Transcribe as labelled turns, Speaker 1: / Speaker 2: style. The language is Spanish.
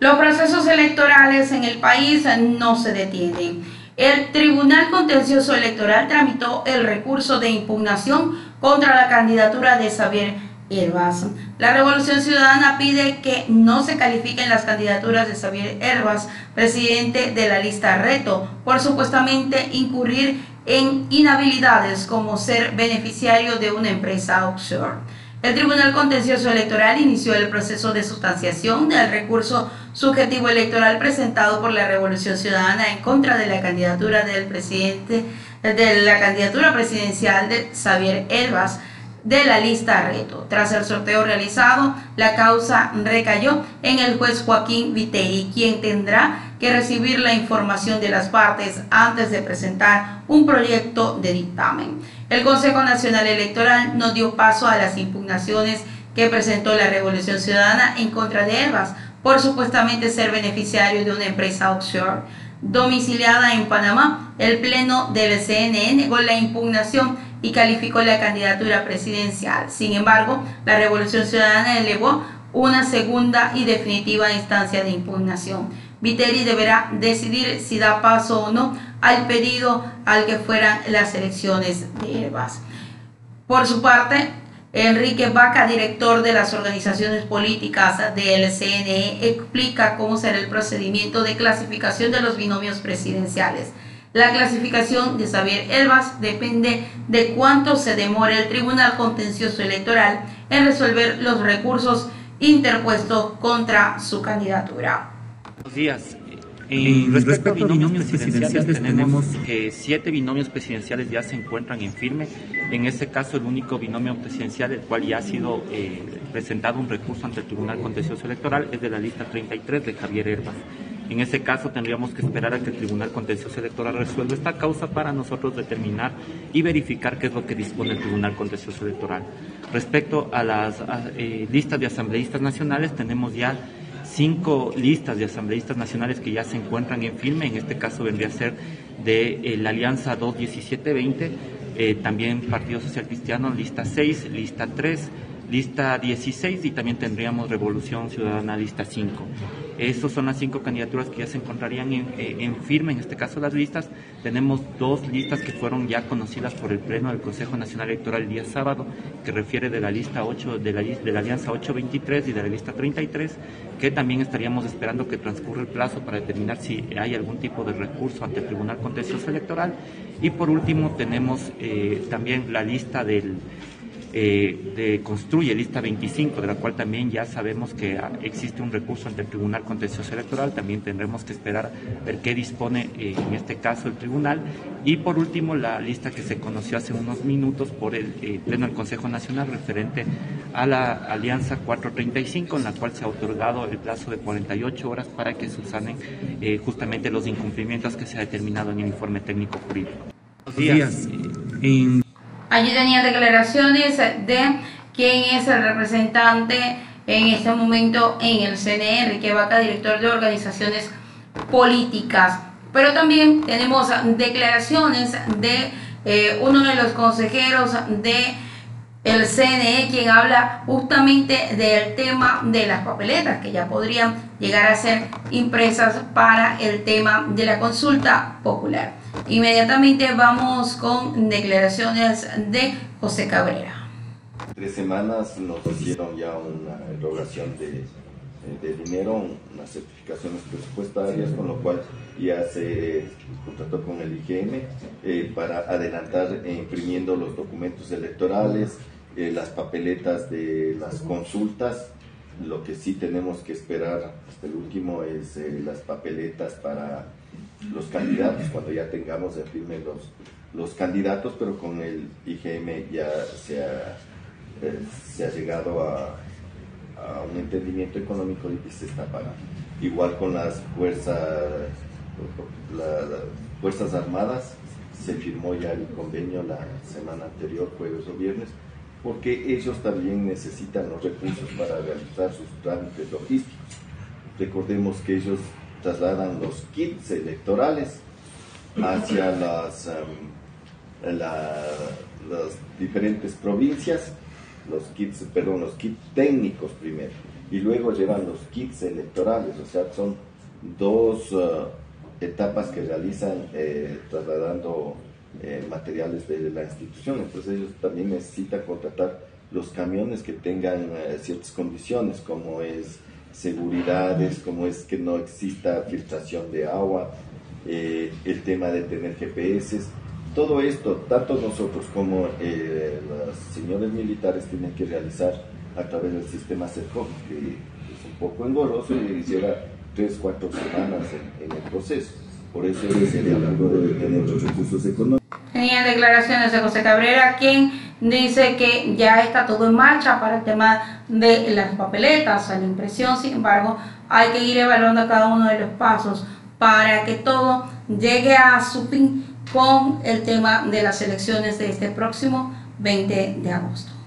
Speaker 1: Los procesos electorales en el país no se detienen. El Tribunal Contencioso Electoral tramitó el recurso de impugnación contra la candidatura de Xavier Herbas. La Revolución Ciudadana pide que no se califiquen las candidaturas de Xavier Herbas, presidente de la lista Reto, por supuestamente incurrir en inhabilidades como ser beneficiario de una empresa offshore. El Tribunal Contencioso Electoral inició el proceso de sustanciación del recurso subjetivo electoral presentado por la Revolución Ciudadana en contra de la candidatura del presidente de la candidatura presidencial de Xavier Elvas de la lista Reto. Tras el sorteo realizado, la causa recayó en el juez Joaquín Viteri, quien tendrá que recibir la información de las partes antes de presentar un proyecto de dictamen. El Consejo Nacional Electoral no dio paso a las impugnaciones que presentó la Revolución Ciudadana en contra de Elvas por supuestamente ser beneficiario de una empresa offshore domiciliada en Panamá. El Pleno del CNN negó la impugnación y calificó la candidatura presidencial. Sin embargo, la Revolución Ciudadana elevó una segunda y definitiva instancia de impugnación. Viteri deberá decidir si da paso o no al pedido al que fueran las elecciones de EVAS. Por su parte, Enrique Vaca, director de las organizaciones políticas del CNE, explica cómo será el procedimiento de clasificación de los binomios presidenciales. La clasificación de Xavier Elvas depende de cuánto se demore el Tribunal Contencioso Electoral en resolver los recursos interpuestos contra su candidatura.
Speaker 2: Buenos días. En respecto, a binomios presidenciales, tenemos que siete binomios presidenciales ya se encuentran en firme. En este caso, el único binomio presidencial, el cual ya ha sido eh, presentado un recurso ante el Tribunal Contencioso Electoral, es de la lista 33 de Javier Herbas. En ese caso tendríamos que esperar a que el Tribunal Contencioso Electoral resuelva esta causa para nosotros determinar y verificar qué es lo que dispone el Tribunal Contencioso Electoral. Respecto a las eh, listas de asambleístas nacionales, tenemos ya cinco listas de asambleístas nacionales que ya se encuentran en firme, en este caso vendría a ser de eh, la Alianza 21720, eh, también Partido Social Cristiano, lista 6, lista 3, lista 16 y también tendríamos Revolución Ciudadana lista 5. Estas son las cinco candidaturas que ya se encontrarían eh, en, firme, en este caso las listas. Tenemos dos listas que fueron ya conocidas por el Pleno del Consejo Nacional Electoral el día sábado, que refiere de la lista 8, de la, de la Alianza 823 y de la lista 33, que también estaríamos esperando que transcurra el plazo para determinar si hay algún tipo de recurso ante el Tribunal Contencioso Electoral. Y por último tenemos eh, también la lista del eh, de Construye Lista 25, de la cual también ya sabemos que existe un recurso ante el Tribunal Contencioso Electoral, también tendremos que esperar ver qué dispone eh, en este caso el Tribunal. Y por último, la lista que se conoció hace unos minutos por el eh, Pleno del Consejo Nacional referente a la Alianza 435, en la cual se ha otorgado el plazo de 48 horas para que subsanen justamente los incumplimientos que se ha determinado en el informe técnico jurídico.
Speaker 1: días. Allí tenía declaraciones de quién es el representante en este momento en el CNE, Enrique Vaca, director de organizaciones políticas. Pero también tenemos declaraciones de eh, uno de los consejeros de el CNE, quien habla justamente del tema de las papeletas que ya podrían llegar a ser impresas para el tema de la consulta popular. Inmediatamente vamos con declaraciones de José Cabrera.
Speaker 3: Tres semanas nos hicieron ya una erogación de, dinero, unas certificaciones presupuestarias, con lo cual ya se contrató con el IGM eh, para adelantar eh, imprimiendo los documentos electorales, eh, las papeletas de las consultas. Lo que sí tenemos que esperar hasta el último es las papeletas para los candidatos, cuando ya tengamos en firme los, los candidatos, pero con el IGM ya se ha, eh, se ha llegado a, a, un entendimiento económico y se está pagando. Igual con las fuerzas, las fuerzas armadas, se firmó ya el convenio la semana anterior, jueves o viernes, porque ellos también necesitan los recursos para realizar sus trámites logísticos. Recordemos que ellos trasladan los kits electorales hacia las, em, las diferentes provincias, los kits, perdón, los kits técnicos primero, y luego llevan los kits electorales, o sea, son dos uh, etapas que realizan eh, trasladando eh, materiales de la institución, entonces ellos también necesitan contratar los camiones que tengan eh, ciertas condiciones, como es seguridades, como es que no exista filtración de agua, el tema de tener GPS, todo esto, tanto nosotros como los señores militares tienen que realizar a través del sistema CERCOM, que es un poco engorroso y lleva tres, cuatro semanas en, el proceso. Por eso sería algo de tener los recursos económicos.
Speaker 1: Tenían declaraciones de José Cabrera, quien dice que ya está todo en marcha para el tema de las papeletas, la impresión, sin embargo, hay que ir evaluando cada uno de los pasos para que todo llegue a su fin con el tema de las elecciones de este próximo 20 de agosto.